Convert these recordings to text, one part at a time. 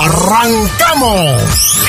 ¡Arrancamos!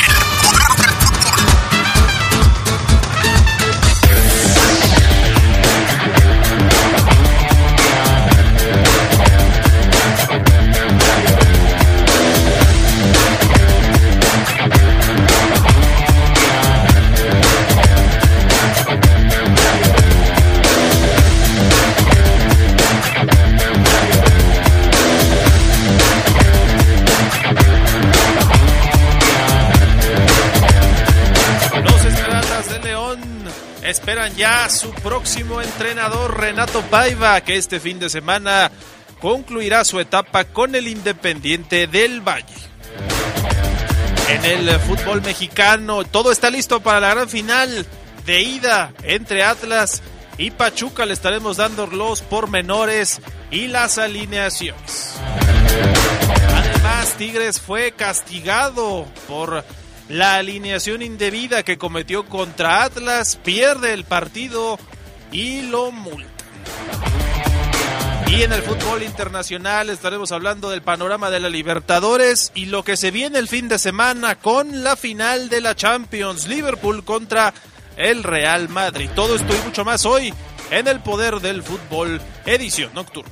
Ya su próximo entrenador Renato Paiva, que este fin de semana concluirá su etapa con el Independiente del Valle. En el fútbol mexicano, todo está listo para la gran final de ida entre Atlas y Pachuca. Le estaremos dando los pormenores y las alineaciones. Además, Tigres fue castigado por la alineación indebida que cometió contra Atlas, pierde el partido y lo multa. Y en el fútbol internacional estaremos hablando del panorama de la Libertadores y lo que se viene el fin de semana con la final de la Champions, Liverpool contra el Real Madrid. Todo esto y mucho más hoy en el poder del fútbol, edición nocturna.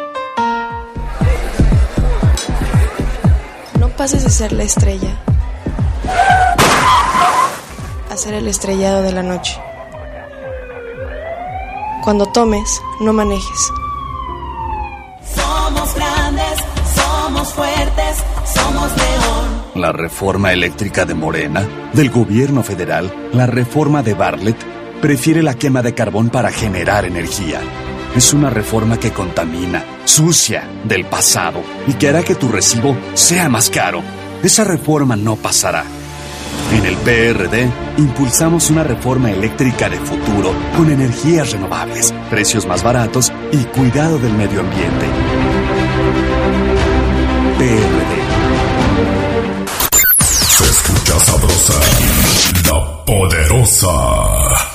Pases de ser la estrella a ser el estrellado de la noche. Cuando tomes, no manejes. Somos grandes, somos fuertes, somos león. La reforma eléctrica de Morena, del gobierno federal, la reforma de Bartlett, prefiere la quema de carbón para generar energía. Es una reforma que contamina, sucia, del pasado y que hará que tu recibo sea más caro. Esa reforma no pasará. En el PRD impulsamos una reforma eléctrica de futuro con energías renovables, precios más baratos y cuidado del medio ambiente. PRD. Se escucha sabrosa, la poderosa.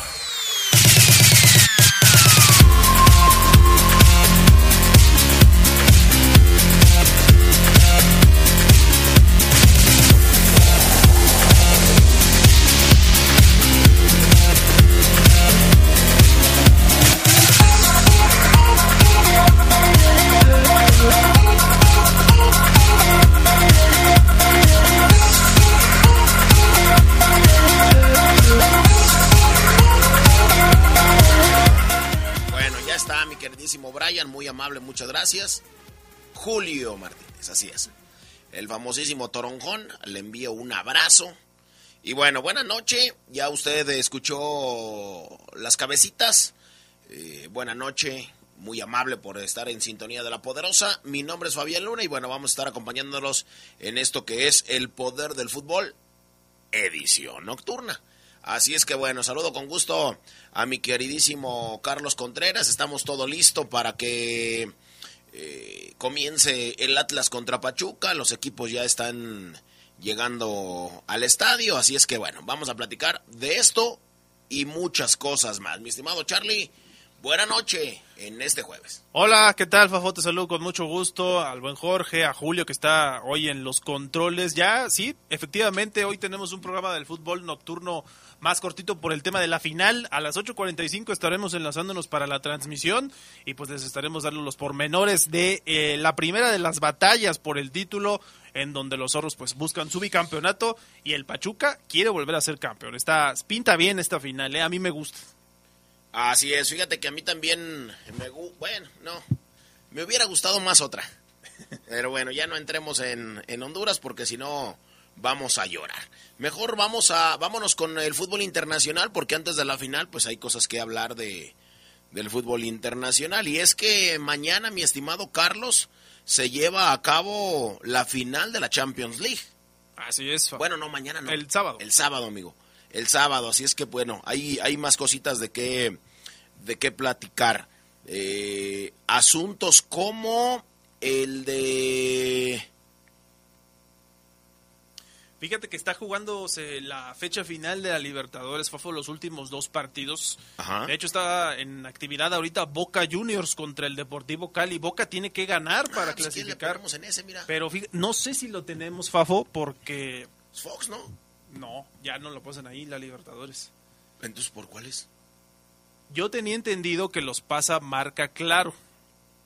Muchas gracias. Julio Martínez, así es. El famosísimo Toronjón, le envío un abrazo. Y bueno, buena noche. Ya usted escuchó las cabecitas. Eh, buena noche, muy amable por estar en sintonía de la poderosa. Mi nombre es Fabián Luna y bueno, vamos a estar acompañándolos en esto que es el poder del fútbol, edición nocturna. Así es que bueno, saludo con gusto a mi queridísimo Carlos Contreras. Estamos todo listo para que eh, comience el Atlas contra Pachuca. Los equipos ya están llegando al estadio. Así es que bueno, vamos a platicar de esto y muchas cosas más. Mi estimado Charlie, Buena noche en este jueves. Hola, ¿qué tal, Fafo? Te saludo con mucho gusto al buen Jorge, a Julio que está hoy en los controles. Ya, sí, efectivamente, hoy tenemos un programa del fútbol nocturno más cortito por el tema de la final. A las 8.45 estaremos enlazándonos para la transmisión y pues les estaremos dando los pormenores de eh, la primera de las batallas por el título en donde los zorros pues buscan su bicampeonato y el Pachuca quiere volver a ser campeón. Está, pinta bien esta final, ¿eh? a mí me gusta. Así es, fíjate que a mí también me bueno, no, me hubiera gustado más otra. Pero bueno, ya no entremos en, en Honduras porque si no vamos a llorar. Mejor vamos a vámonos con el fútbol internacional porque antes de la final pues hay cosas que hablar de del fútbol internacional y es que mañana mi estimado Carlos se lleva a cabo la final de la Champions League. Así es. Bueno, no, mañana no. El sábado. El sábado, amigo. El sábado, así es que bueno, hay, hay más cositas de qué de qué platicar. Eh, asuntos como el de... Fíjate que está jugándose la fecha final de la Libertadores, fue los últimos dos partidos. De hecho, está en actividad ahorita Boca Juniors contra el Deportivo Cali. Boca tiene que ganar para pues, clasificar. En ese, mira. Pero no sé si lo tenemos, Fafo, porque... Fox, ¿no? No, ya no lo ponen ahí, la Libertadores. Entonces, ¿por cuáles? Yo tenía entendido que los pasa marca claro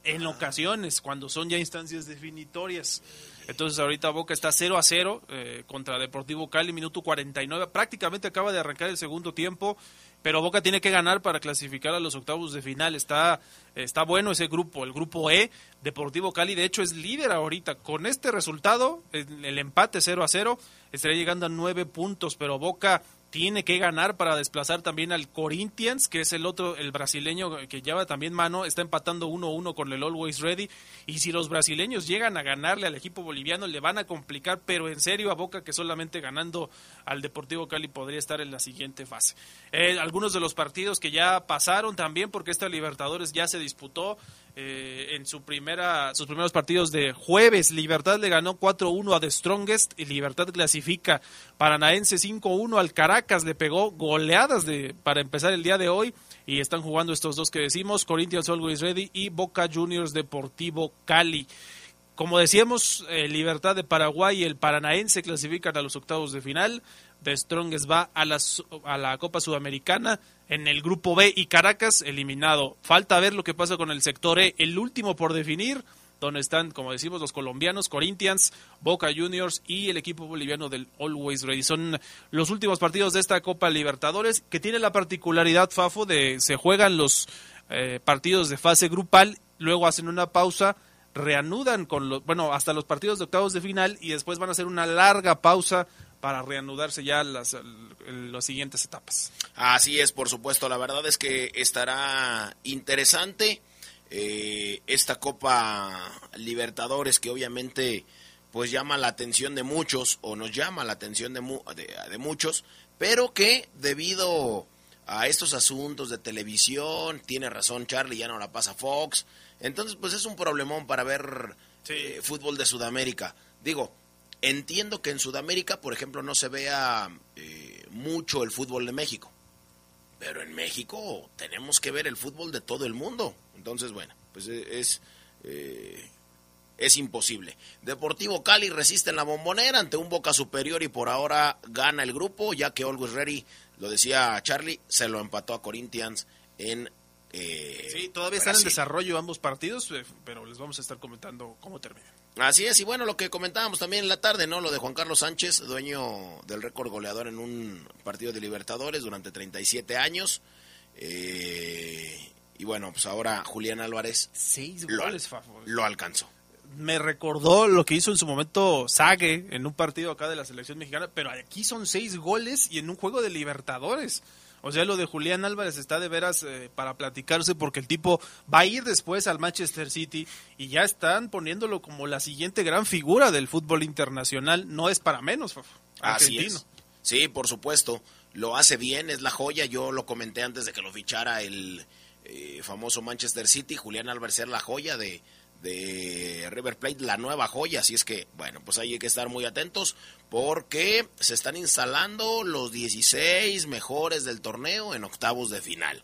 en ocasiones, cuando son ya instancias definitorias. Entonces ahorita Boca está 0 a 0 eh, contra Deportivo Cali, minuto 49. Prácticamente acaba de arrancar el segundo tiempo, pero Boca tiene que ganar para clasificar a los octavos de final. Está, está bueno ese grupo, el grupo E. Deportivo Cali, de hecho, es líder ahorita. Con este resultado, el, empate 0 a 0, estaría llegando a nueve puntos, pero Boca tiene que ganar para desplazar también al Corinthians, que es el otro, el brasileño que lleva también mano, está empatando 1-1 con el Always Ready. Y si los brasileños llegan a ganarle al equipo boliviano, le van a complicar, pero en serio a Boca que solamente ganando al Deportivo Cali podría estar en la siguiente fase. Eh, algunos de los partidos que ya pasaron también, porque esta Libertadores ya se disputó. Eh, en su primera, sus primeros partidos de jueves. Libertad le ganó 4-1 a The Strongest y Libertad clasifica. Paranaense 5-1 al Caracas le pegó goleadas de, para empezar el día de hoy y están jugando estos dos que decimos, Corinthians Always Ready y Boca Juniors Deportivo Cali. Como decíamos, eh, Libertad de Paraguay y el Paranaense clasifican a los octavos de final. The Strongest va a, a la Copa Sudamericana en el grupo B y Caracas eliminado. Falta ver lo que pasa con el sector E, el último por definir, donde están, como decimos, los colombianos, Corinthians, Boca Juniors y el equipo boliviano del Always Ready. Son los últimos partidos de esta Copa Libertadores que tiene la particularidad, Fafo, de se juegan los eh, partidos de fase grupal, luego hacen una pausa reanudan con los, bueno, hasta los partidos de octavos de final y después van a hacer una larga pausa para reanudarse ya las, las siguientes etapas. Así es, por supuesto. La verdad es que estará interesante eh, esta Copa Libertadores que obviamente pues llama la atención de muchos o nos llama la atención de, de, de muchos, pero que debido a estos asuntos de televisión, tiene razón Charlie, ya no la pasa Fox, entonces, pues es un problemón para ver eh, fútbol de Sudamérica. Digo, entiendo que en Sudamérica, por ejemplo, no se vea eh, mucho el fútbol de México. Pero en México tenemos que ver el fútbol de todo el mundo. Entonces, bueno, pues e, es, eh, es imposible. Deportivo Cali resiste en la bombonera ante un Boca Superior y por ahora gana el grupo, ya que Always Ready, lo decía Charlie, se lo empató a Corinthians en eh, sí, todavía están en desarrollo ambos partidos, eh, pero les vamos a estar comentando cómo termina. Así es, y bueno, lo que comentábamos también en la tarde, ¿no? Lo de Juan Carlos Sánchez, dueño del récord goleador en un partido de Libertadores durante 37 años. Eh, y bueno, pues ahora Julián Álvarez Seis goles, lo alcanzó. Me recordó lo que hizo en su momento Sague en un partido acá de la selección mexicana, pero aquí son seis goles y en un juego de Libertadores. O sea, lo de Julián Álvarez está de veras eh, para platicarse porque el tipo va a ir después al Manchester City y ya están poniéndolo como la siguiente gran figura del fútbol internacional. No es para menos, argentino. Así Sí, por supuesto. Lo hace bien, es la joya. Yo lo comenté antes de que lo fichara el eh, famoso Manchester City. Julián Álvarez era la joya de, de River Plate, la nueva joya. Así es que, bueno, pues ahí hay que estar muy atentos porque se están instalando los 16 mejores del torneo en octavos de final.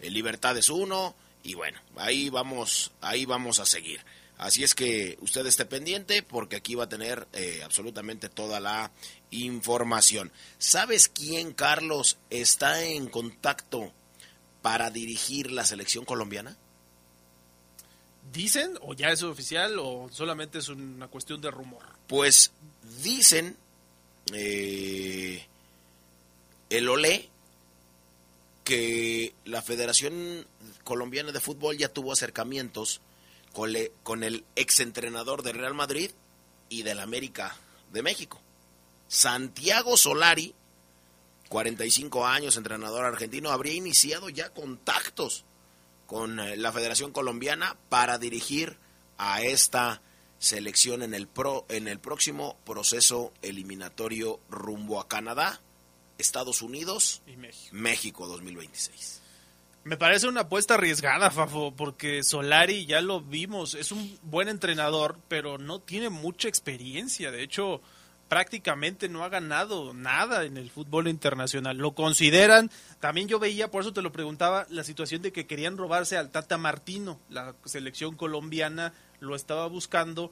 El Libertad es uno y bueno, ahí vamos, ahí vamos a seguir. Así es que usted esté pendiente porque aquí va a tener eh, absolutamente toda la información. ¿Sabes quién, Carlos, está en contacto para dirigir la selección colombiana? ¿Dicen o ya es oficial o solamente es una cuestión de rumor? Pues dicen eh, el OLE que la Federación Colombiana de Fútbol ya tuvo acercamientos con, el exentrenador del Real Madrid y del América de México. Santiago Solari, 45 años, entrenador argentino, habría iniciado ya contactos con eh, la Federación Colombiana para dirigir a esta selección en el, pro, en el próximo proceso eliminatorio rumbo a Canadá, Estados Unidos y México, México 2026. Me parece una apuesta arriesgada, Fafo, porque Solari ya lo vimos, es un buen entrenador, pero no tiene mucha experiencia. De hecho, prácticamente no ha ganado nada en el fútbol internacional. Lo consideran, también yo veía, por eso te lo preguntaba, la situación de que querían robarse al Tata Martino, la selección colombiana lo estaba buscando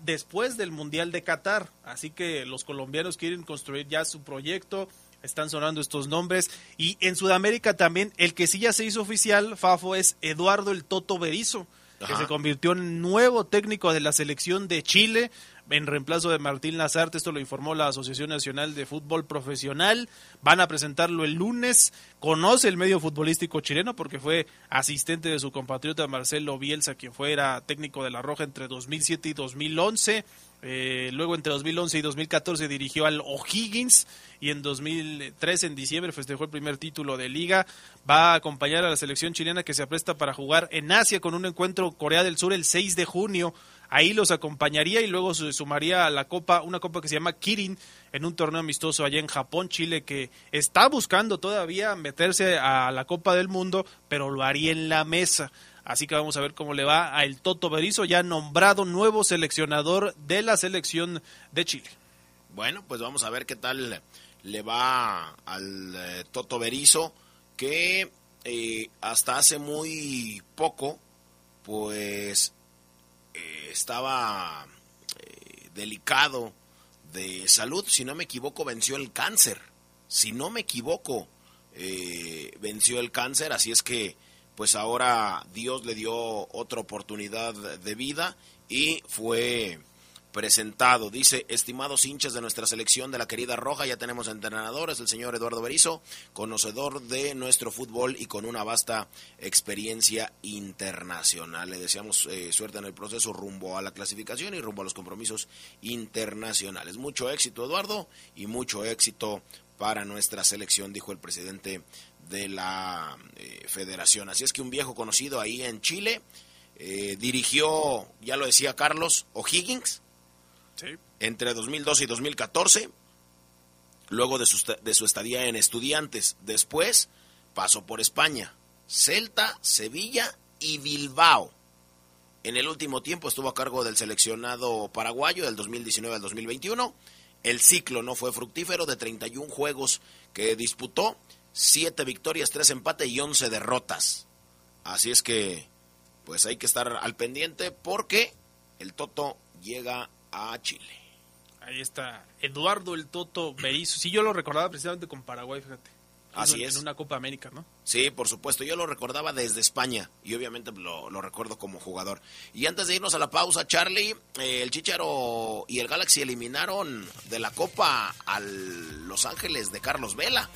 después del Mundial de Qatar. Así que los colombianos quieren construir ya su proyecto, están sonando estos nombres. Y en Sudamérica también, el que sí ya se hizo oficial, Fafo, es Eduardo el Toto Berizo, que se convirtió en nuevo técnico de la selección de Chile en reemplazo de Martín Lazarte. Esto lo informó la Asociación Nacional de Fútbol Profesional. Van a presentarlo el lunes. Conoce el medio futbolístico chileno porque fue asistente de su compatriota Marcelo Bielsa, quien fuera técnico de La Roja entre 2007 y 2011. Eh, luego entre 2011 y 2014 dirigió al O'Higgins y en 2013 en diciembre festejó el primer título de liga. Va a acompañar a la selección chilena que se apresta para jugar en Asia con un encuentro Corea del Sur el 6 de junio. Ahí los acompañaría y luego se sumaría a la copa, una copa que se llama Kirin en un torneo amistoso allá en Japón, Chile, que está buscando todavía meterse a la Copa del Mundo, pero lo haría en la mesa. Así que vamos a ver cómo le va a el Toto Berizo, ya nombrado nuevo seleccionador de la selección de Chile. Bueno, pues vamos a ver qué tal le va al eh, Toto Berizo, que eh, hasta hace muy poco, pues eh, estaba delicado de salud. Si no me equivoco, venció el cáncer. Si no me equivoco, venció el cáncer. Así es que pues ahora Dios le dio otra oportunidad de vida y fue presentado. Dice, estimados hinchas de nuestra selección de la querida Roja, ya tenemos entrenadores, el señor Eduardo Berizo, conocedor de nuestro fútbol y con una vasta experiencia internacional. Le deseamos eh, suerte en el proceso rumbo a la clasificación y rumbo a los compromisos internacionales. Mucho éxito, Eduardo, y mucho éxito para nuestra selección, dijo el presidente de la eh, federación. Así es que un viejo conocido ahí en Chile eh, dirigió, ya lo decía Carlos, O'Higgins entre 2012 y 2014, luego de su, de su estadía en estudiantes. Después pasó por España, Celta, Sevilla y Bilbao. En el último tiempo estuvo a cargo del seleccionado paraguayo del 2019 al 2021. El ciclo no fue fructífero de 31 juegos que disputó siete victorias, tres empates y once derrotas. Así es que, pues hay que estar al pendiente porque el Toto llega a Chile. Ahí está, Eduardo el Toto Berizzo. Sí, yo lo recordaba precisamente con Paraguay, fíjate. Así es. En una Copa América, ¿no? Sí, por supuesto. Yo lo recordaba desde España y obviamente lo, recuerdo como jugador. Y antes de irnos a la pausa, Charlie, eh, el Chicharo y el Galaxy eliminaron de la Copa a Los Ángeles de Carlos Vela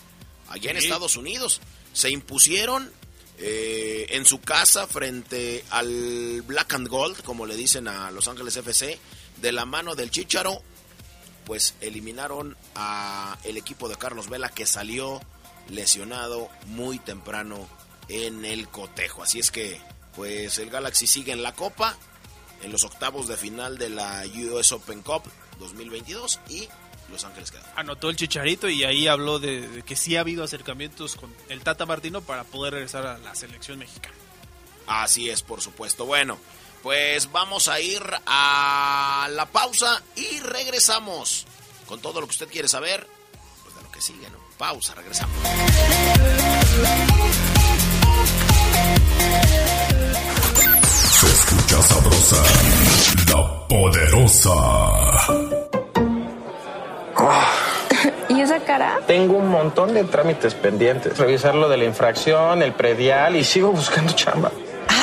allá en Estados Unidos. Se impusieron eh, en su casa frente al Black and Gold, como le dicen a Los Ángeles FC, de la mano del Chicharo, pues eliminaron a el equipo de Carlos Vela que salió lesionado muy temprano en el cotejo. Así es que, pues el Galaxy sigue en la Copa, en los octavos de final de la US Open Cup 2022 y los Ángeles Anotó el chicharito y ahí habló de, que sí ha habido acercamientos con el Tata Martino para poder regresar a la selección mexicana. Así es, por supuesto. Bueno, Pues vamos a ir a la pausa y regresamos con todo lo que usted quiere saber, pues de lo que sigue, ¿no? Pausa, regresamos. Se escucha sabrosa, la poderosa. ¿Y esa cara? Tengo un montón de trámites pendientes. Revisar lo de la infracción, el predial y sigo buscando chamba.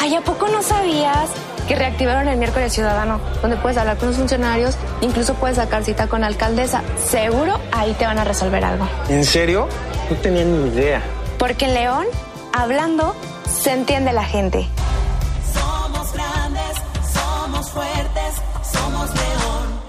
Ay, ¿a poco no sabías que reactivaron el miércoles ciudadano? Donde puedes hablar con los funcionarios, incluso puedes sacar cita con la alcaldesa. Seguro ahí te van a resolver algo. ¿En serio? No tenía ni idea. Porque en León, hablando, se entiende la gente. Somos grandes, somos fuertes.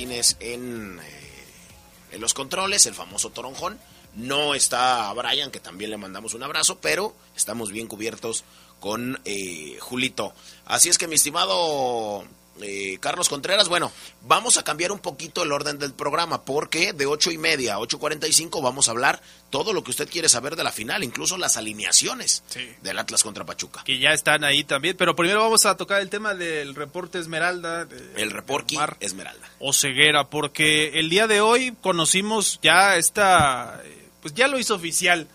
Eh, en los controles, el famoso toronjón. No está Brian, que también le mandamos un abrazo, pero estamos bien cubiertos con eh, Julito. Así es que, mi estimado eh, Carlos Contreras, bueno, vamos a cambiar un poquito el orden del programa, porque de ocho y media a 8.45 vamos a hablar todo lo que usted quiere saber de la final, incluso las alineaciones del Atlas contra Pachuca. Que ya están ahí también. Pero primero vamos a tocar el tema del reporte Esmeralda. de- El reporte Esmeralda. o ceguera, porque el día de hoy conocimos ya esta, eh, pues ya lo hizo oficial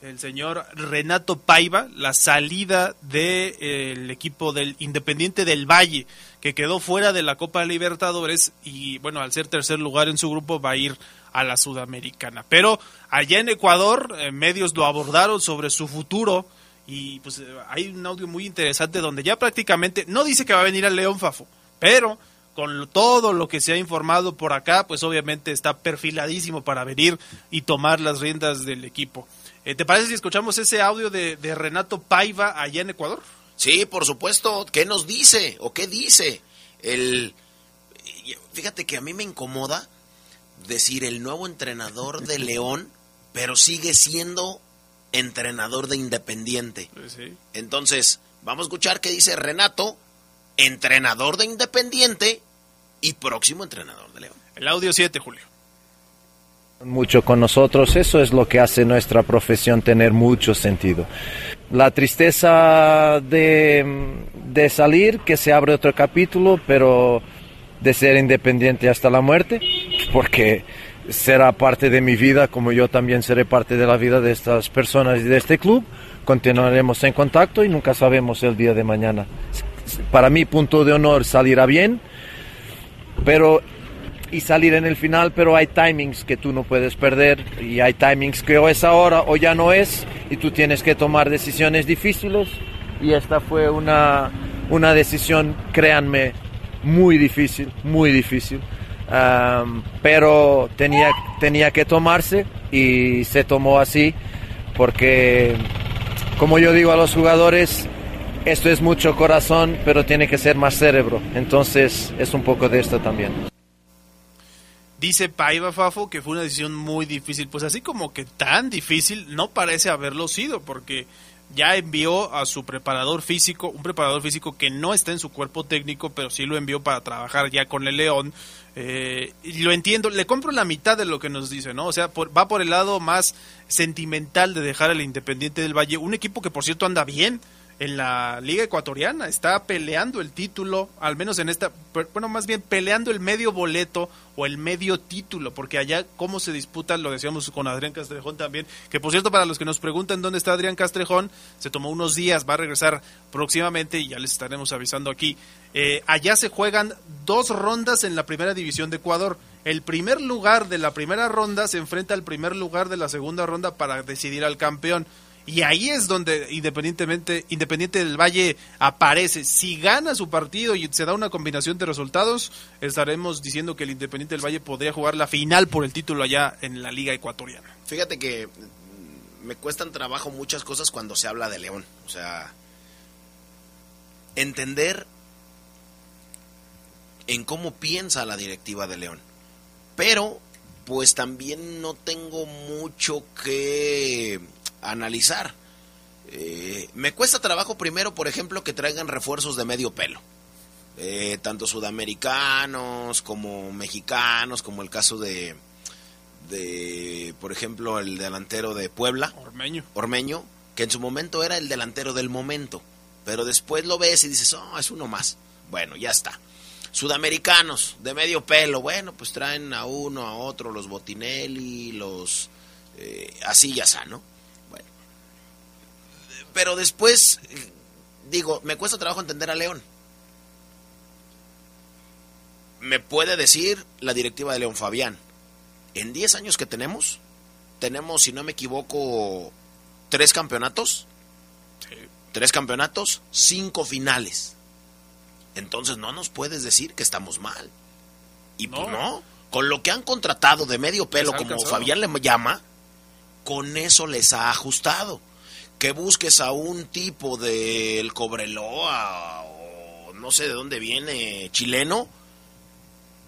el señor Renato Paiva, la salida del equipo del Independiente del Valle, que quedó fuera de la Copa Libertadores y bueno, al ser tercer lugar en su grupo va a ir a la Sudamericana. Pero allá en Ecuador, eh, medios lo abordaron sobre su futuro y pues eh, hay un audio muy interesante donde ya prácticamente, no dice que va a venir al León Fafo, pero con todo lo que se ha informado por acá, pues obviamente está perfiladísimo para venir y tomar las riendas del equipo. Eh, ¿Te parece si escuchamos ese audio de Renato Paiva allá en Ecuador? Sí, por supuesto. ¿Qué nos dice o qué dice? El fíjate que a mí me incomoda decir el nuevo entrenador de León, pero sigue siendo entrenador de Independiente. Entonces, vamos a escuchar qué dice Renato, entrenador de Independiente y próximo entrenador de León. El audio 7, Julio. Mucho con nosotros, eso es lo que hace nuestra profesión tener mucho sentido. La tristeza de, de salir, que se abre otro capítulo, pero de ser independiente hasta la muerte, porque será parte de mi vida, como yo también seré parte de la vida de estas personas y de este club. Continuaremos en contacto y nunca sabemos el día de mañana. Para mí, punto de honor, salirá bien, pero y salir en el final, pero hay timings que tú no puedes perder y hay timings que o es ahora o ya no es y tú tienes que tomar decisiones difíciles y esta fue una, una decisión, créanme, muy difícil, muy difícil, pero tenía, tenía que tomarse y se tomó así porque como yo digo a los jugadores, esto es mucho corazón, pero tiene que ser más cerebro. Entonces es un poco de esto también. Dice Paiva Fafo que fue una decisión muy difícil. Pues así como que tan difícil no parece haberlo sido, porque ya envió a su preparador físico, un preparador físico que no está en su cuerpo técnico, pero sí lo envió para trabajar ya con el León. Eh, y lo entiendo, le compro la mitad de lo que nos dice, ¿no? O sea, va por el lado más sentimental de dejar al Independiente del Valle, un equipo que por cierto anda bien, en la Liga Ecuatoriana, está peleando el título, al menos en esta, bueno, más bien peleando el medio boleto o el medio título, porque allá cómo se disputa, lo decíamos con Adrián Castrejón también, que por cierto para los que nos preguntan dónde está Adrián Castrejón, se tomó unos días, va a regresar próximamente y ya les estaremos avisando aquí. Eh, allá se juegan dos rondas en la primera división de Ecuador. El primer lugar de la primera ronda se enfrenta al primer lugar de la segunda ronda para decidir al campeón. Y ahí es donde independientemente, Independiente del Valle aparece. Si gana su partido y se da una combinación de resultados, estaremos diciendo que el Independiente del Valle podría jugar la final por el título allá en la Liga Ecuatoriana. Fíjate que me cuestan trabajo muchas cosas cuando se habla de León. O sea, entender en cómo piensa la directiva de León. Pero, pues también no tengo mucho que analizar. Eh, me cuesta trabajo primero, por ejemplo, que traigan refuerzos de medio pelo. Eh, tanto sudamericanos como mexicanos, como el caso de, de, por ejemplo, el delantero de Puebla. Ormeño. Ormeño, que en su momento era el delantero del momento. Pero después lo ves y dices, oh, es uno más. Bueno, ya está. Sudamericanos, de medio pelo. Bueno, pues traen a uno, a otro, los Botinelli, los... Eh, así ya está, ¿no? Pero después, digo, me cuesta trabajo entender a León. Me puede decir la directiva de León Fabián, en 10 años que tenemos, tenemos, si no me equivoco, tres campeonatos. Tres campeonatos, cinco finales. Entonces no nos puedes decir que estamos mal. Y pues no, con lo que han contratado de medio pelo, como Fabián le llama, con eso les ha ajustado que busques a un tipo del Cobreloa o no sé de dónde viene, chileno,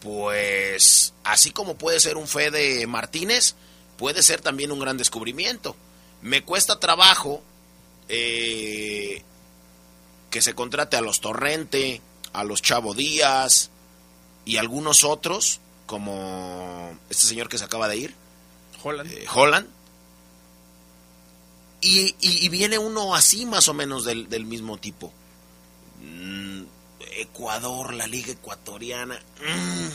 pues así como puede ser un Fede Martínez, puede ser también un gran descubrimiento. Me cuesta trabajo eh, que se contrate a los Torrente, a los Chavo Díaz y algunos otros, como este señor que se acaba de ir, Holland. Eh, Holland y, viene uno así más o menos del, mismo tipo. Mm, Ecuador, la liga ecuatoriana. Mm,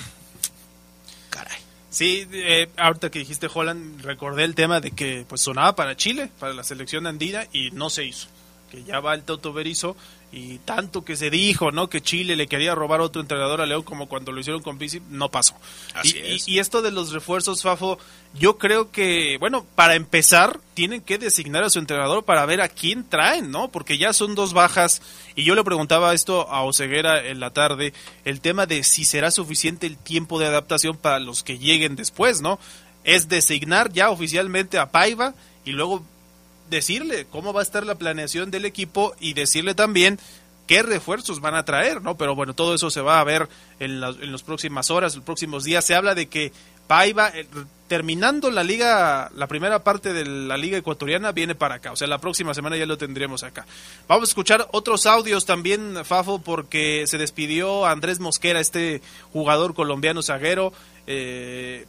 caray. Sí, eh, ahorita que dijiste Holland, recordé el tema de que pues sonaba para Chile, para la selección andina, y no se hizo. Que ya va el Toto Berizo y tanto que se dijo, ¿no? Que Chile le quería robar otro entrenador a León como cuando lo hicieron con Pizzi, no pasó. y, esto de los refuerzos, Fafo, yo creo que, bueno, para empezar, tienen que designar a su entrenador para ver a quién traen, ¿no? Porque ya son dos bajas, y yo le preguntaba esto a Oseguera en la tarde, el tema de si será suficiente el tiempo de adaptación para los que lleguen después, ¿no? Es designar ya oficialmente a Paiva y luego decirle cómo va a estar la planeación del equipo y decirle también qué refuerzos van a traer, ¿no? Pero bueno, todo eso se va a ver en, las en próximas horas, los próximos días. Se habla de que Paiva, eh, terminando la liga, la primera parte de la liga ecuatoriana, viene para acá. O sea, la próxima semana ya lo tendremos acá. Vamos a escuchar otros audios también, Fafo, porque se despidió Andrés Mosquera, este jugador colombiano zaguero. Eh,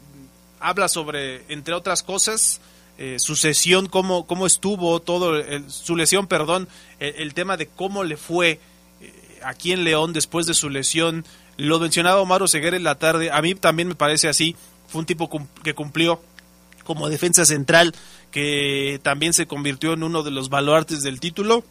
habla sobre, entre otras cosas, eh, su sesión, cómo, cómo estuvo todo, su lesión, perdón, el, tema de cómo le fue eh, aquí en León después de su lesión. Lo mencionaba Omar Ceguera en la tarde, a mí también me parece así, fue un tipo que cumplió como defensa central, que también se convirtió en uno de los baluartes del título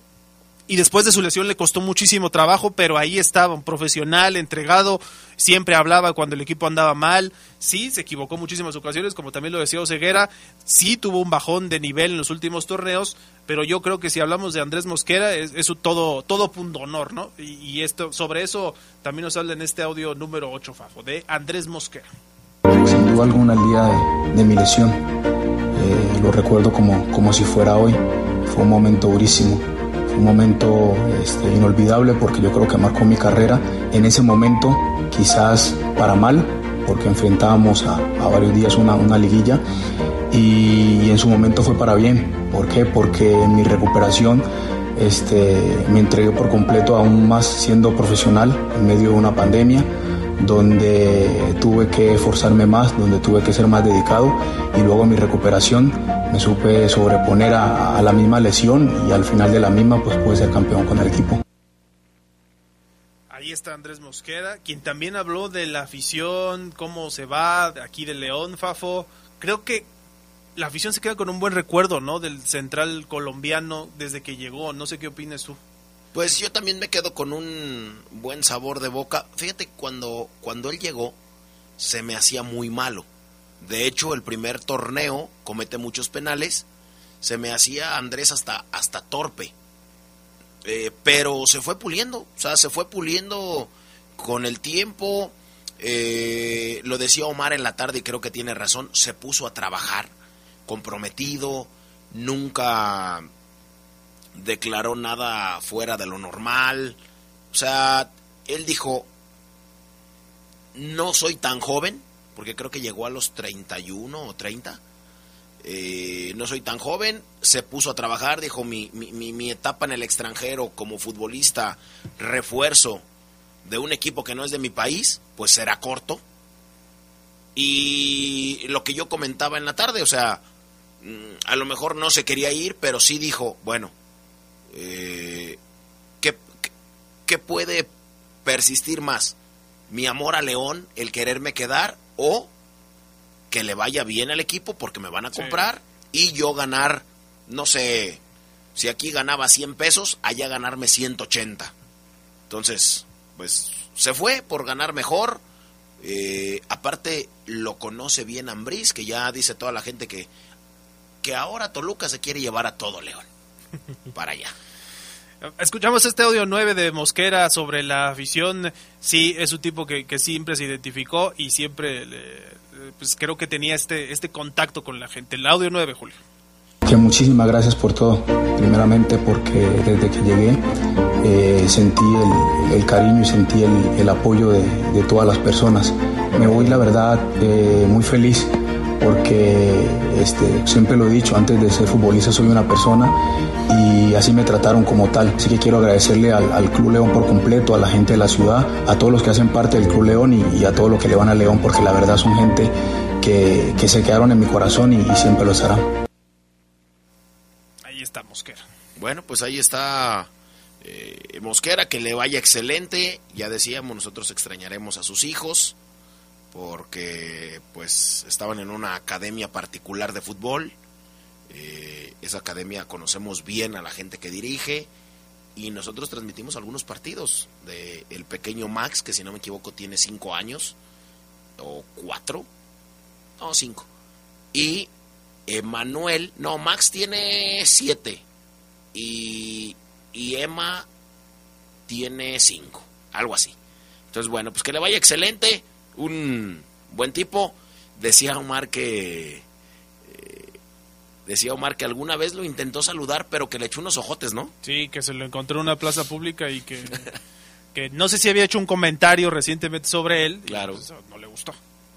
y después de su lesión le costó muchísimo trabajo, pero ahí estaba, un profesional, entregado, siempre hablaba cuando el equipo andaba mal, sí, se equivocó muchísimas ocasiones, como también lo decía Oseguera, sí tuvo un bajón de nivel en los últimos torneos, pero yo creo que si hablamos de Andrés Mosquera, es, todo, todo punto honor, ¿no? Y, esto, sobre eso también nos habla en este audio número 8, Fafo, de Andrés Mosquera. Sin duda alguna el día de, mi lesión. Eh, lo recuerdo como, como si fuera hoy. Fue un momento durísimo, un momento este, inolvidable porque yo creo que marcó mi carrera en ese momento, quizás para mal, porque enfrentábamos a, varios días una, una liguilla y, en su momento fue para bien. ¿Por qué? Porque en mi recuperación este, me entregué por completo aún más siendo profesional en medio de una pandemia donde tuve que esforzarme más, donde tuve que ser más dedicado y luego mi recuperación me supe sobreponer a, a, la misma lesión y al final de la misma pues pude ser campeón con el equipo. Ahí está Andrés Mosquera, quien también habló de la afición, cómo se va aquí de León, Fafo. Creo que la afición se queda con un buen recuerdo, ¿no? Del central colombiano desde que llegó. No sé qué opinas tú. Pues yo también me quedo con un buen sabor de boca. Fíjate, cuando, cuando él llegó, se me hacía muy malo. De hecho, el primer torneo comete muchos penales. Se me hacía Andrés hasta, hasta torpe. Eh, pero se fue puliendo. O sea, se fue puliendo con el tiempo. Eh, lo decía Omar en la tarde y creo que tiene razón. Se puso a trabajar comprometido. Nunca declaró nada fuera de lo normal. O sea, él dijo, no soy tan joven, porque creo que llegó a los 31 o 30. Eh, no soy tan joven, se puso a trabajar, dijo, mi, mi, etapa en el extranjero como futbolista, refuerzo de un equipo que no es de mi país, pues será corto. Y lo que yo comentaba en la tarde, o sea, mm, a lo mejor no se quería ir, pero sí dijo, bueno, eh, ¿qué, puede persistir más? ¿Mi amor a León, el quererme quedar o que le vaya bien al equipo porque me van a comprar y yo ganar, no sé, si aquí ganaba 100 pesos, allá ganarme 180. Entonces, pues se fue por ganar mejor. Eh, aparte, lo conoce bien Ambriz, que ya dice toda la gente que, que ahora Toluca se quiere llevar a todo León para allá. Escuchamos este audio 9 de Mosquera sobre la afición. Sí, es un tipo que, siempre se identificó y siempre pues creo que tenía este, este contacto con la gente. El audio 9, Julio. Que muchísimas gracias por todo. Primeramente porque desde que llegué eh, sentí el, cariño y sentí el, apoyo de, todas las personas. Me voy, la verdad, eh, muy feliz porque este, siempre lo he dicho, antes de ser futbolista soy una persona y así me trataron como tal. Así que quiero agradecerle al, Club León por completo, a la gente de la ciudad, a todos los que hacen parte del Club León y, a todos los que le van a León, porque la verdad son gente que, se quedaron en mi corazón y, siempre lo estarán. Ahí está Mosquera. Bueno, pues ahí está eh, Mosquera, que le vaya excelente. Ya decíamos, nosotros extrañaremos a sus hijos porque pues estaban en una academia particular de fútbol. Eh, esa academia conocemos bien a la gente que dirige y nosotros transmitimos algunos partidos de el pequeño Max, que si no me equivoco tiene cinco años o cuatro, no cinco, y Emanuel, no Max tiene siete y, y Emma tiene cinco, algo así. Entonces bueno, pues que le vaya excelente un buen tipo. Decía Omar que... Eh, decía Omar que alguna vez lo intentó saludar, pero que le echó unos ojotes, ¿no? Sí, que se lo encontró en una plaza pública y que... que no sé si había hecho un comentario recientemente sobre él. Claro. Pues, no le gustó.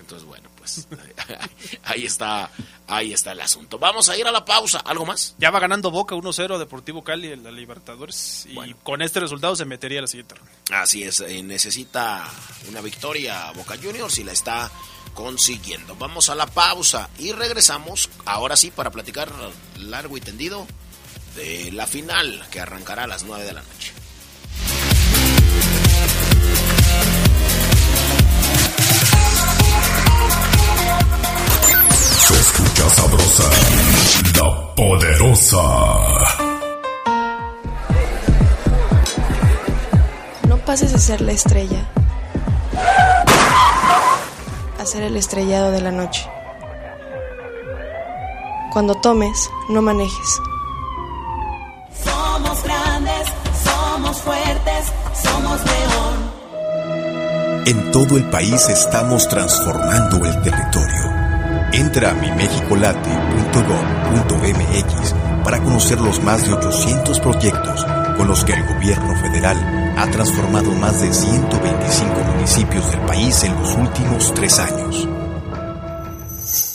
Entonces, bueno, pues ahí está, ahí está el asunto. Vamos a ir a la pausa. ¿Algo más? Ya va ganando Boca 1-0 Deportivo Cali en la Libertadores y con este resultado se metería a la siguiente ronda. Así es, eh, necesita una victoria Boca Juniors y la está consiguiendo. Vamos a la pausa y regresamos ahora sí para platicar largo y tendido de la final que arrancará a las 9 de la noche. Se escucha sabrosa, la poderosa. No pases a ser la estrella, a ser el estrellado de la noche. Cuando tomes, no manejes. Somos grandes, somos fuertes, somos león. En todo el país estamos transformando el territorio Entra a mimexicolate.gov.mx para conocer los más de 800 proyectos con los que el gobierno federal ha transformado más de 125 municipios del país en los últimos tres años.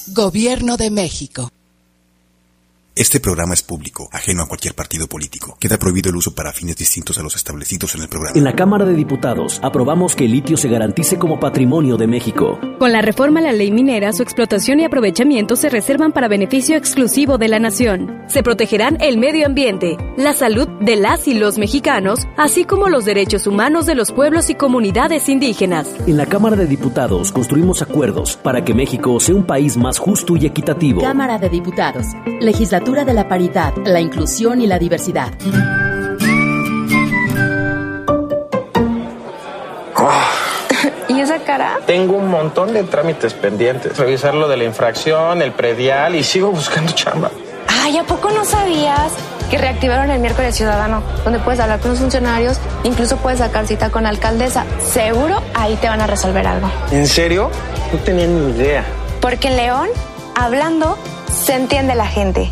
Gobierno de México. Este programa es público, ajeno a cualquier partido político. Queda prohibido el uso para fines distintos a los establecidos en el programa. En la Cámara de Diputados aprobamos que el litio se garantice como patrimonio de México. Con la reforma a la ley minera, su explotación y aprovechamiento se reservan para beneficio exclusivo de la nación. Se protegerán el medio ambiente, la salud de las y los mexicanos, así como los derechos humanos de los pueblos y comunidades indígenas. En la Cámara de Diputados construimos acuerdos para que México sea un país más justo y equitativo. Cámara de Diputados. Legislatura de la Paridad, la Inclusión y la Diversidad. ¿Y esa cara? Tengo un montón de trámites pendientes. Revisar lo de la infracción, el predial y sigo buscando chamba. Ay, ¿a poco no sabías que reactivaron el miércoles ciudadano? Donde puedes hablar con los funcionarios, incluso puedes sacar cita con la alcaldesa. Seguro ahí te van a resolver algo. ¿En serio? No tenía ni idea. Porque en León, hablando, se entiende la gente.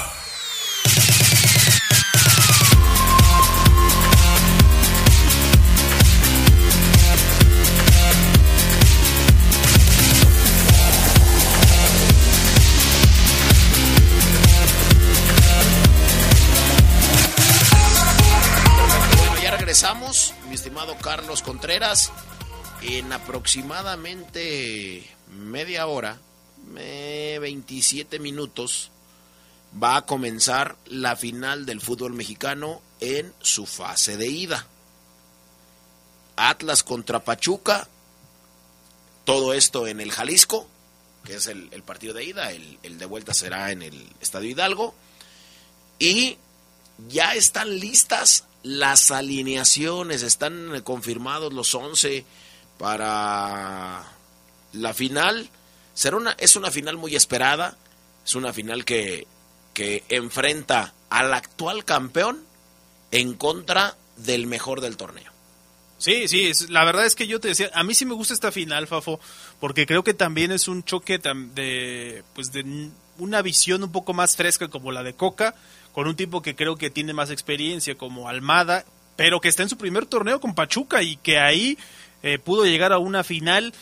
Carlos Contreras. En aproximadamente media hora, eh, 27 minutos, va a comenzar la final del fútbol mexicano en su fase de ida. Atlas contra Pachuca, todo esto en el Jalisco, que es el, el partido de ida, el, el de vuelta será en el Estadio Hidalgo. Y ya están listas las alineaciones, están eh, confirmados los 11 para la final. Será una, es una final muy esperada, es una final que, que enfrenta al actual campeón en contra del mejor del torneo. Sí, sí, la verdad es que yo te decía, a mí sí me gusta esta final, Fafo, porque creo que también es un choque de, pues de una visión un poco más fresca como la de Coca, con un tipo que creo que tiene más experiencia como Almada, pero que está en su primer torneo con Pachuca y que ahí eh, pudo llegar a una final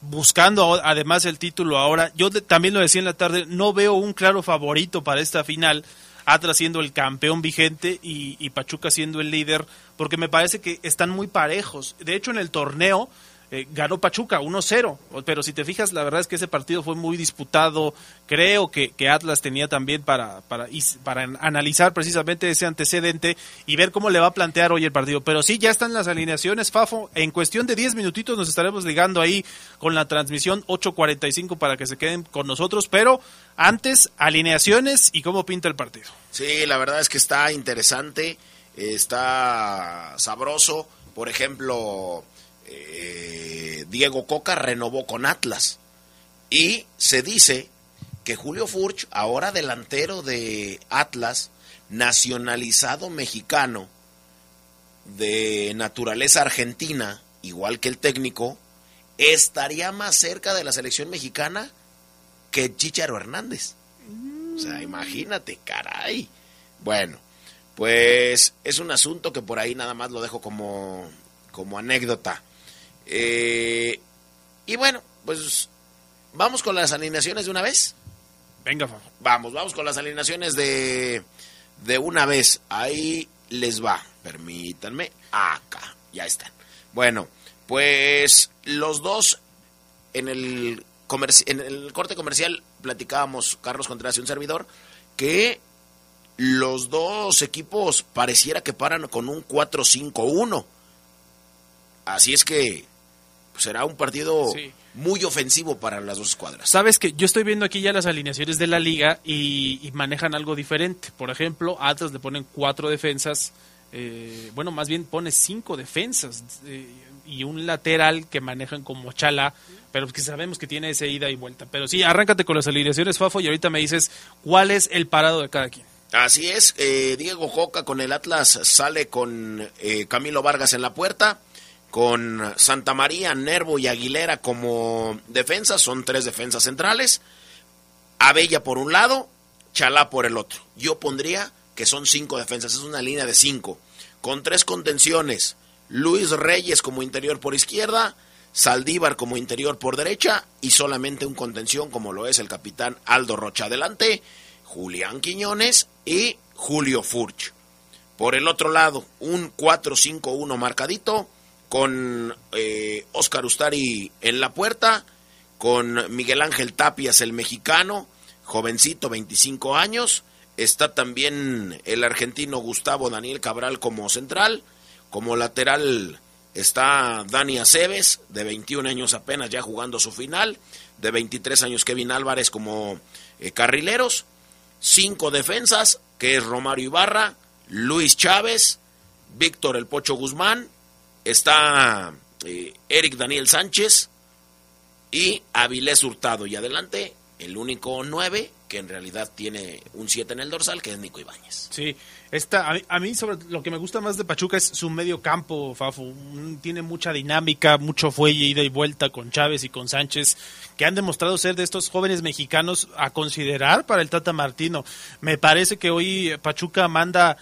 buscando además el título ahora. Yo también lo decía en la tarde, no veo un claro favorito para esta final. Atlas siendo el campeón vigente y, y Pachuca siendo el líder, porque me parece que están muy parejos. De hecho, en el torneo eh, ganó Pachuca 1-0, pero si te fijas, la verdad es que ese partido fue muy disputado. Creo que, que Atlas tenía también para, para, para analizar precisamente ese antecedente y ver cómo le va a plantear hoy el partido. Pero sí, ya están las alineaciones, Fafo. En cuestión de 10 minutitos nos estaremos ligando ahí con la transmisión 8.45 para que se queden con nosotros, pero antes, alineaciones y cómo pinta el partido. Sí, la verdad es que está interesante, está sabroso. Por ejemplo, eh, Diego Coca renovó con Atlas. Y se dice que Julio Furch, ahora delantero de Atlas, nacionalizado mexicano, de naturaleza argentina, igual que el técnico, estaría más cerca de la selección mexicana que Chicharo Hernández. O sea, imagínate, caray. Bueno, pues es un asunto que por ahí nada más lo dejo como, como anécdota. Eh, y bueno, pues vamos con las alineaciones de una vez. Venga, Fafo. Vamos, vamos con las alineaciones de, de una vez. Ahí les va. Permítanme. Acá, ya están. Bueno, pues los dos en el, en el corte comercial platicábamos, Carlos Contreras y un servidor, que los dos equipos pareciera que paran con un 4-5-1. Así es que, será un partido muy ofensivo para las dos escuadras. Sabes que yo estoy viendo aquí ya las alineaciones de la liga y, manejan algo diferente. Por ejemplo, Atlas le ponen cuatro defensas, eh, bueno, más bien pone cinco defensas eh, y un lateral que manejan como Chala, pero que sabemos que tiene ese ida y vuelta. Pero sí, arráncate con las alineaciones, Fafo, y ahorita me dices cuál es el parado de cada quien. Así es, eh, Diego Joca con el Atlas sale con Camilo Vargas en la puerta con Santa María, Nervo y Aguilera como defensas, son tres defensas centrales. Abella por un lado, Chalá por el otro. Yo pondría que son cinco defensas, es una línea de cinco, con tres contenciones. Luis Reyes como interior por izquierda, Saldívar como interior por derecha y solamente un contención como lo es el capitán Aldo Rocha adelante, Julián Quiñones y Julio Furch. Por el otro lado, un 4-5-1 marcadito con eh, Oscar Ustari en la puerta, con Miguel Ángel Tapias, el mexicano, jovencito, 25 años. Está también el argentino Gustavo Daniel Cabral como central. Como lateral está Dani Aceves, de 21 años apenas, ya jugando su final. De 23 años Kevin Álvarez como eh, carrileros. Cinco defensas, que es Romario Ibarra, Luis Chávez, Víctor El Pocho Guzmán, está eh, Eric Daniel Sánchez y Avilés Hurtado. Y adelante, el único 9 que en realidad tiene un 7 en el dorsal, que es Nico Ibáñez. Sí, esta, a, mí, sobre lo que me gusta más de Pachuca es su medio campo, Fafo. Tiene mucha dinámica, mucho fuelle, ida y vuelta con Chávez y con Sánchez, que han demostrado ser de estos jóvenes mexicanos a considerar para el Tata Martino. Me parece que hoy Pachuca manda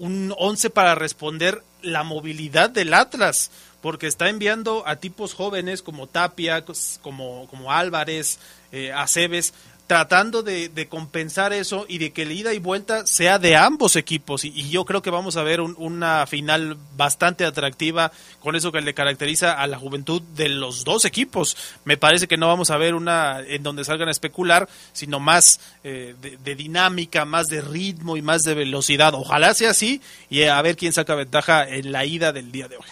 un 11 para responder la movilidad del Atlas, porque está enviando a tipos jóvenes como Tapia, como, como Álvarez, eh, Aceves, tratando de, compensar eso y de que la ida y vuelta sea de ambos equipos. Y, yo creo que vamos a ver una final bastante atractiva con eso que le caracteriza a la juventud de los dos equipos. Me parece que no vamos a ver una en donde salgan a especular, sino más eh, de, dinámica, más de ritmo y más de velocidad. Ojalá sea así y a ver quién saca ventaja en la ida del día de hoy.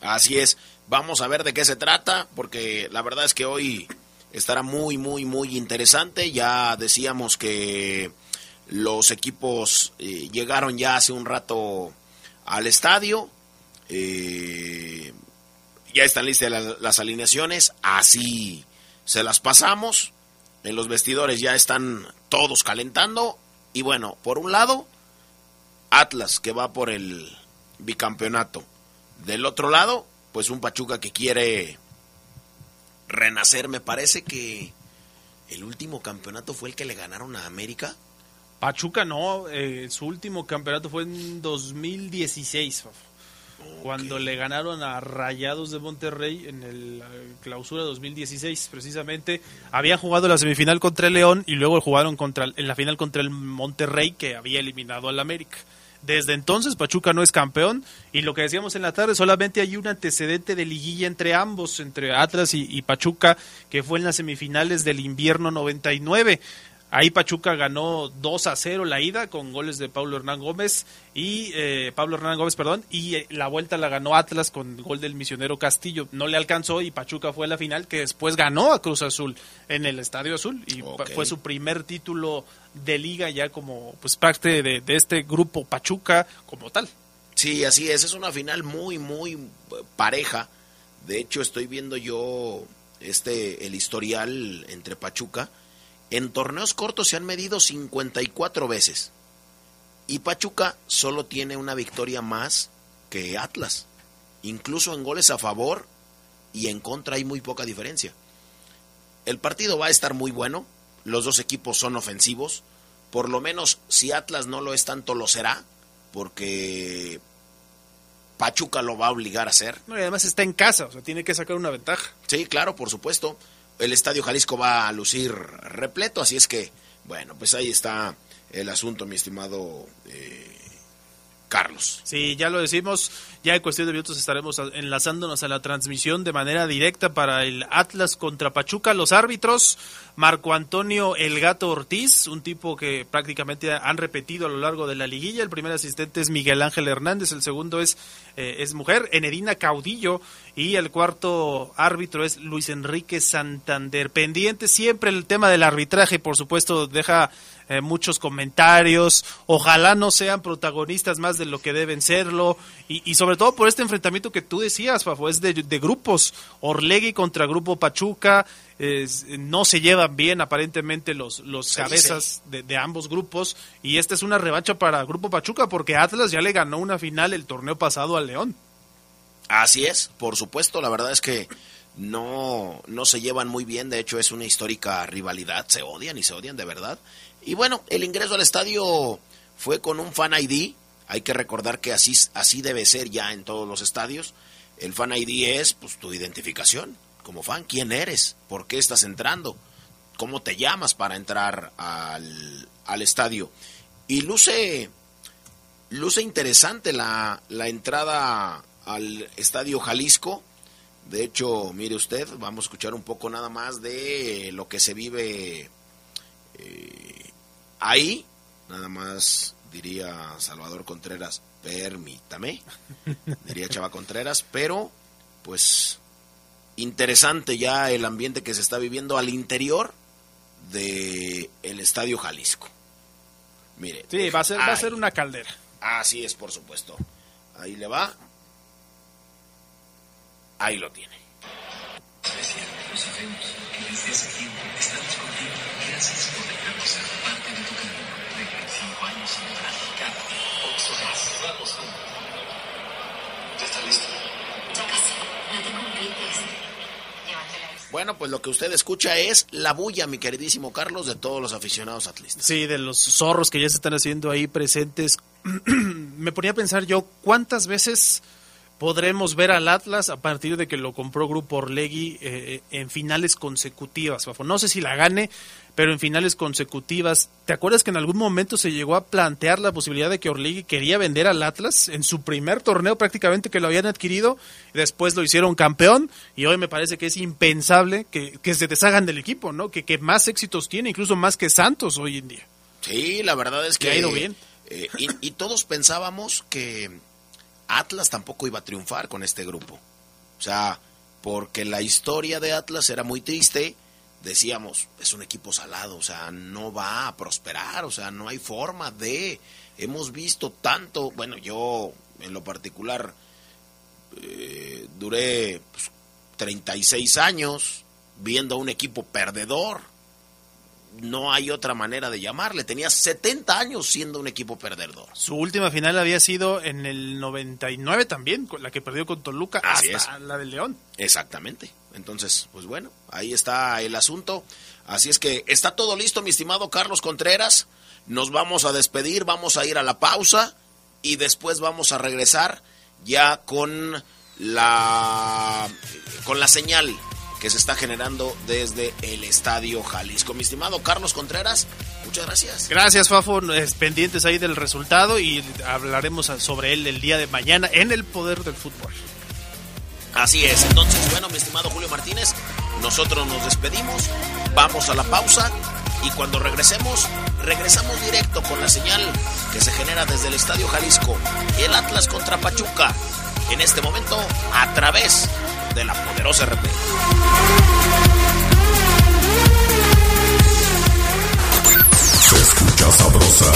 Así es. Vamos a ver de qué se trata, porque la verdad es que hoy estará muy, muy, muy interesante. Ya decíamos que los equipos eh, llegaron ya hace un rato al estadio. Eh, ya están listas las alineaciones. Así se las pasamos. En los vestidores ya están todos calentando. Y bueno, por un lado, Atlas que va por el bicampeonato. Del otro lado, pues un Pachuca que quiere renacer. Me parece que el último campeonato fue el que le ganaron a América. Pachuca no, eh, su último campeonato fue en 2016, cuando le ganaron a Rayados de Monterrey en el, la clausura 2016, precisamente. Habían jugado la semifinal contra el León y luego jugaron contra, en la final contra el Monterrey que había eliminado al América. Desde entonces Pachuca no es campeón y lo que decíamos en la tarde, solamente hay un antecedente de liguilla entre ambos, entre Atlas y, Pachuca, que fue en las semifinales del invierno 99. Ahí Pachuca ganó 2 a 0 la ida con goles de Pablo Hernán Gómez y eh, Pablo Hernán Gómez, perdón, y eh, la vuelta la ganó Atlas con gol del misionero Castillo. No le alcanzó y Pachuca fue a la final que después ganó a Cruz Azul en el Estadio Azul y fue su primer título de liga ya como pues parte de, de este grupo Pachuca como tal. Sí, así es, es una final muy muy pareja. De hecho, estoy viendo yo este el historial entre Pachuca en torneos cortos se han medido 54 veces. Y Pachuca solo tiene una victoria más que Atlas. Incluso en goles a favor y en contra hay muy poca diferencia. El partido va a estar muy bueno. Los dos equipos son ofensivos. Por lo menos si Atlas no lo es tanto, lo será. Porque Pachuca lo va a obligar a hacer. No, y además está en casa, o sea, tiene que sacar una ventaja. Sí, claro, por supuesto el Estadio Jalisco va a lucir repleto, así es que, bueno, pues ahí está el asunto, mi estimado eh, Carlos. Sí, ya lo decimos, ya en cuestión de minutos estaremos enlazándonos a la transmisión de manera directa para el Atlas contra Pachuca. Los árbitros, Marco Antonio El Gato Ortiz, un tipo que prácticamente han repetido a lo largo de la liguilla. El primer asistente es Miguel Ángel Hernández, el segundo es, eh, es mujer, Enedina Caudillo, y el cuarto árbitro es Luis Enrique Santander. Pendiente siempre el tema del arbitraje, por supuesto, deja eh, muchos comentarios, ojalá no sean protagonistas más de lo que deben serlo, y, sobre todo por este enfrentamiento que tú decías, Fafo, es de, grupos, Orlegui contra Grupo Pachuca, no se llevan bien aparentemente los, los cabezas de, de, ambos grupos, y esta es una revancha para Grupo Pachuca, porque Atlas ya le ganó una final el torneo pasado al León. Así es, por supuesto, la verdad es que no, no se llevan muy bien, de hecho es una histórica rivalidad, se odian y se odian de verdad. Y bueno, el ingreso al estadio fue con un fan ID. Hay que recordar que así, así debe ser ya en todos los estadios. El fan ID es pues, tu identificación como fan. ¿Quién eres? ¿Por qué estás entrando? ¿Cómo te llamas para entrar al, al estadio? Y luce, luce interesante la, la entrada al estadio Jalisco. De hecho, mire usted, vamos a escuchar un poco nada más de lo que se vive eh, Ahí, nada más diría Salvador Contreras, permítame, diría Chava Contreras, pero pues interesante ya el ambiente que se está viviendo al interior de el Estadio Jalisco. Mire. Sí, va a ser, va a ser una caldera. Así es, por supuesto. Ahí le va. Ahí lo tiene. Bueno, pues lo que usted escucha es la bulla, mi queridísimo Carlos, de todos los aficionados atlistas. Sí, de los zorros que ya se están haciendo ahí presentes. Me ponía a pensar yo, ¿cuántas veces podremos ver al Atlas a partir de que lo compró Grupo Orlegui eh, en finales consecutivas. No sé si la gane, pero en finales consecutivas. ¿Te acuerdas que en algún momento se llegó a plantear la posibilidad de que Orlegui quería vender al Atlas en su primer torneo prácticamente que lo habían adquirido? Y después lo hicieron campeón y hoy me parece que es impensable que, se deshagan del equipo, ¿no? Que, que más éxitos tiene, incluso más que Santos hoy en día. Sí, la verdad es que... ha ido bien. Eh, y todos pensábamos que Atlas tampoco iba a triunfar con este grupo. O sea, porque la historia de Atlas era muy triste, decíamos, es un equipo salado, o sea, no va a prosperar, o sea, no hay forma de... Hemos visto tanto, bueno, yo en lo particular eh, duré 36 pues, años viendo a un equipo perdedor, no hay otra manera de llamarle. Tenía 70 años siendo un equipo perdedor. Su última final había sido en el 99 también, la que perdió con Toluca, hasta la del León. Exactamente. Entonces, pues bueno, ahí está el asunto. Así es que está todo listo, mi estimado Carlos Contreras. Nos vamos a despedir, vamos a ir a la pausa y después vamos a regresar ya con la con la señal que se está generando desde el Estadio Jalisco. Mi estimado Carlos Contreras, muchas gracias. Gracias, Fafo. Pendientes ahí del resultado y hablaremos sobre él el día de mañana en el poder del fútbol. Así es. Entonces, bueno, mi estimado Julio Martínez, nosotros nos despedimos, vamos a la pausa y cuando regresemos, regresamos directo con la señal que se genera desde el Estadio Jalisco, el Atlas contra Pachuca, en este momento a través de la poderosa RP. Se escucha sabrosa